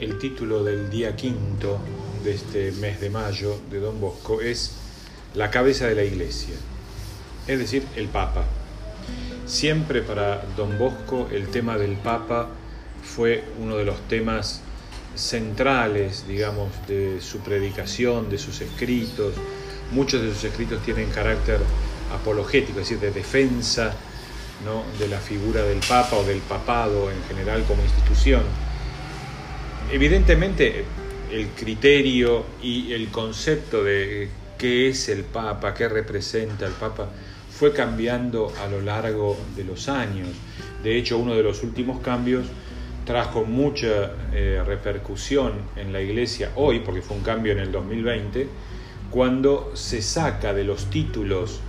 el título del día quinto de este mes de mayo de Don Bosco es la cabeza de la iglesia, es decir, el Papa. Siempre para Don Bosco el tema del Papa fue uno de los temas centrales, digamos, de su predicación, de sus escritos. Muchos de sus escritos tienen carácter apologético, es decir, de defensa ¿no? de la figura del Papa o del papado en general como institución. Evidentemente, el criterio y el concepto de qué es el Papa, qué representa el Papa, fue cambiando a lo largo de los años. De hecho, uno de los últimos cambios trajo mucha eh, repercusión en la iglesia hoy, porque fue un cambio en el 2020, cuando se saca de los títulos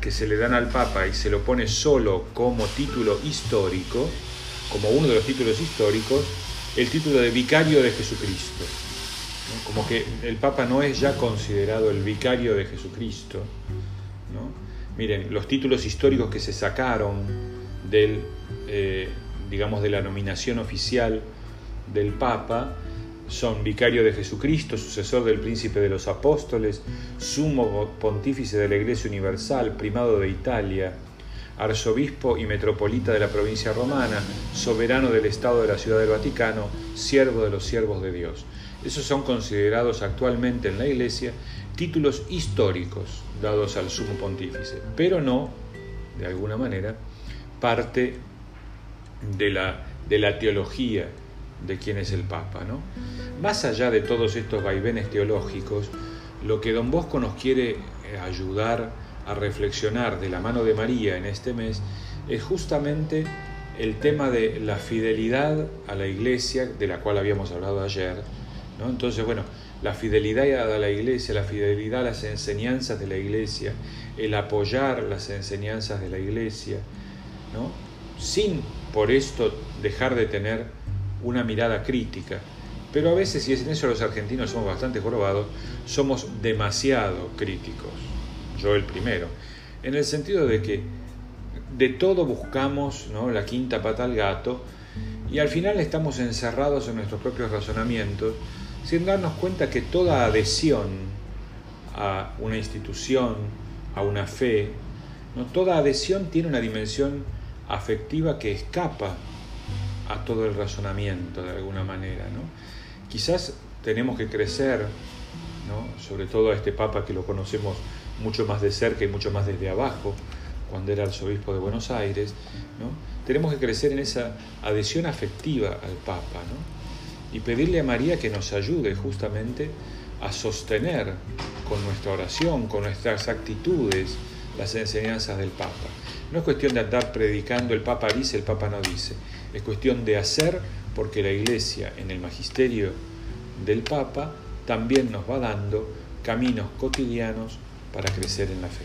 que se le dan al Papa y se lo pone solo como título histórico, como uno de los títulos históricos, el título de vicario de Jesucristo. Como que el Papa no es ya considerado el vicario de Jesucristo. Miren, los títulos históricos que se sacaron del... Eh, digamos, de la nominación oficial del Papa son vicario de Jesucristo, sucesor del príncipe de los apóstoles, sumo pontífice de la Iglesia Universal, primado de Italia, arzobispo y metropolita de la provincia romana, soberano del Estado de la Ciudad del Vaticano, siervo de los siervos de Dios. Esos son considerados actualmente en la Iglesia títulos históricos dados al sumo pontífice, pero no, de alguna manera, parte de la, de la teología de quién es el Papa. ¿no? Más allá de todos estos vaivenes teológicos, lo que don Bosco nos quiere eh, ayudar a reflexionar de la mano de María en este mes es justamente el tema de la fidelidad a la iglesia, de la cual habíamos hablado ayer. ¿no? Entonces, bueno, la fidelidad a la iglesia, la fidelidad a las enseñanzas de la iglesia, el apoyar las enseñanzas de la iglesia, ¿no? sin por esto dejar de tener una mirada crítica. Pero a veces, y en eso los argentinos somos bastante jorobados, somos demasiado críticos. Yo el primero. En el sentido de que de todo buscamos ¿no? la quinta pata al gato y al final estamos encerrados en nuestros propios razonamientos sin darnos cuenta que toda adhesión a una institución, a una fe, ¿no? toda adhesión tiene una dimensión afectiva que escapa a todo el razonamiento de alguna manera. ¿no? Quizás tenemos que crecer, ¿no? sobre todo a este Papa que lo conocemos mucho más de cerca y mucho más desde abajo, cuando era arzobispo de Buenos Aires, ¿no? tenemos que crecer en esa adhesión afectiva al Papa ¿no? y pedirle a María que nos ayude justamente a sostener con nuestra oración, con nuestras actitudes, las enseñanzas del Papa. No es cuestión de andar predicando el Papa dice, el Papa no dice. Es cuestión de hacer porque la Iglesia en el magisterio del Papa también nos va dando caminos cotidianos para crecer en la fe.